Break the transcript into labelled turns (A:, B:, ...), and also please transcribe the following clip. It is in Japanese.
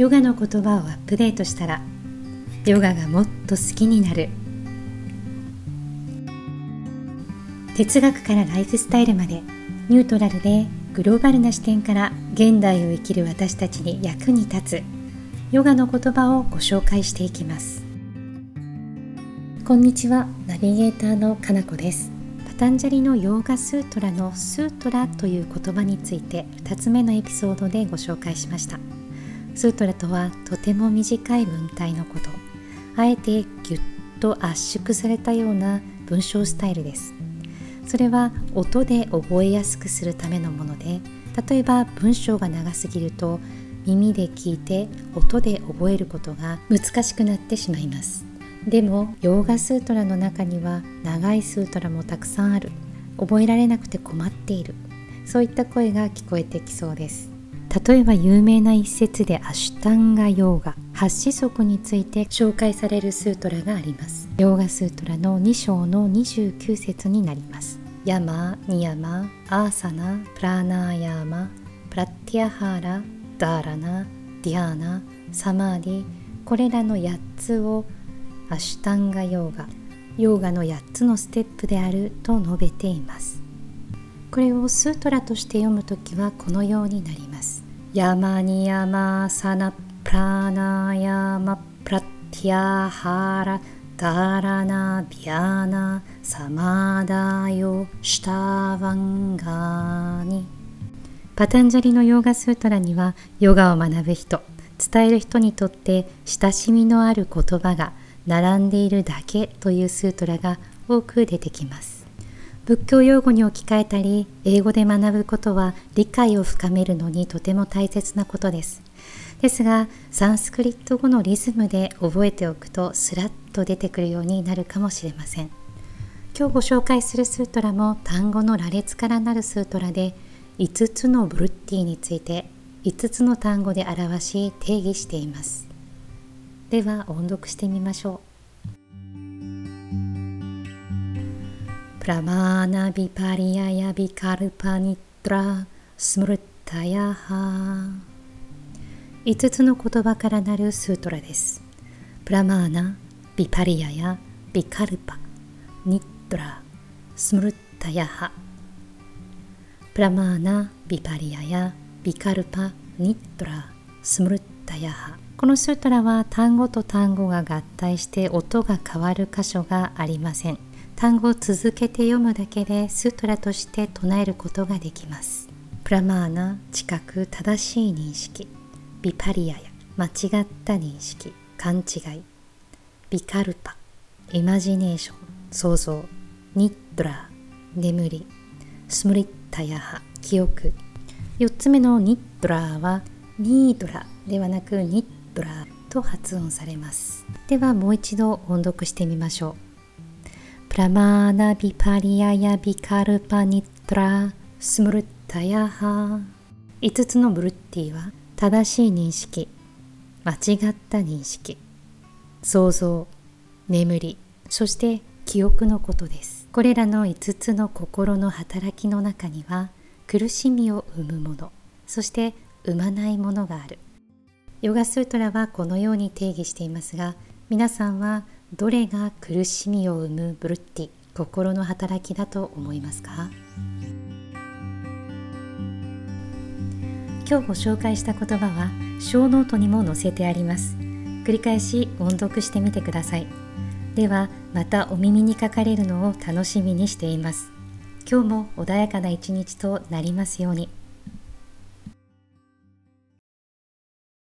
A: ヨガの言葉をアップデートしたらヨガがもっと好きになる。哲学からライフスタイルまでニュートラルでグローバルな視点から現代を生きる私たちに役に立つヨガの言葉をご紹介していきます。こんにちはナビゲーターのかなこです。パタンジャリのヨーガスートラのスートラという言葉について2つ目のエピソードでご紹介しました。スートラとはとても短い文体のこと。あえてぎゅっと圧縮されたような文章スタイルです。それは音で覚えやすくするためのもので例えば文章が長すぎると耳で聞いて音で覚えることが難しくなってしまいます。でもヨーガスートラの中には長いスートラもたくさんある。覚えられなくて困っている。そういった声が聞こえてきそうです。例えば有名な一節でアシュタンガヨーガ8子則について紹介されるスートラがあります。ヨーガスートラの2章の29節になります。ヤマ、ニヤマ、アーサナ、プラナーヤーマ、プラティアハーラ、ダーラナ、ディアーナ、サマーディこれらの8つをアシュタンガヨーガヨーガの8つのステップであると述べています。これをスートラとして読むときはこのようになります。 yama niyamāsana prāṇāyāma pratyāhāra dhāraṇā dhyāna samādhayo'ṣṭāvaṅgāni パタンジャリのヨーガスートラにはヨガを学ぶ人伝える人にとって親しみのある言葉が並んでいるだけというスートラが多く出てきます。仏教用語に置き換えたり英語で学ぶことは理解を深めるのにとても大切なことです。ですがサンスクリット語のリズムで覚えておくとスラッと出てくるようになるかもしれません。今日ご紹介するスートラも単語の羅列からなるスートラで5つのブルッティについて5つの単語で表し定義しています。では音読してみましょう。プラマーナビパリアヤビカルパニトラスムルッタヤハ5つの言葉からなるスートラです。プラマーナ、ビパリアやビカルパ、ニトラ、スムルッタヤハ。プラマーナ、ビパリアやビカルパ、ニットラ、スムルッタヤハ。このスートラは単語と単語が合体して音が変わる箇所がありません。単語を続けて読むだけでスートラとして唱えることができます。プラマーナ、近く正しい認識。ビパリアや間違った認識。勘違い。ビカルパイマジネーション想像。ニッドラ眠り。スムリッタヤハ記憶。4つ目のニッドラはニードラではなくニッドラと発音されます。ではもう一度音読してみましょう。プラマーナビパリアヤビカルパニッドラスムルッタヤハ5つのブルッティは正しい認識間違った認識想像眠りそして記憶のことですこれらの5つの心の働きの中には苦しみを生むものそして生まないものがあるヨガスートラはこのように定義していますが皆さんはどれが苦しみを生むブルッティ心の働きだと思いますか？今日ご紹介した言葉は小ノートにも載せてあります。繰り返し音読してみてください。ではまたお耳にかかれるのを楽しみにしています。今日も穏やかな一日となりますように。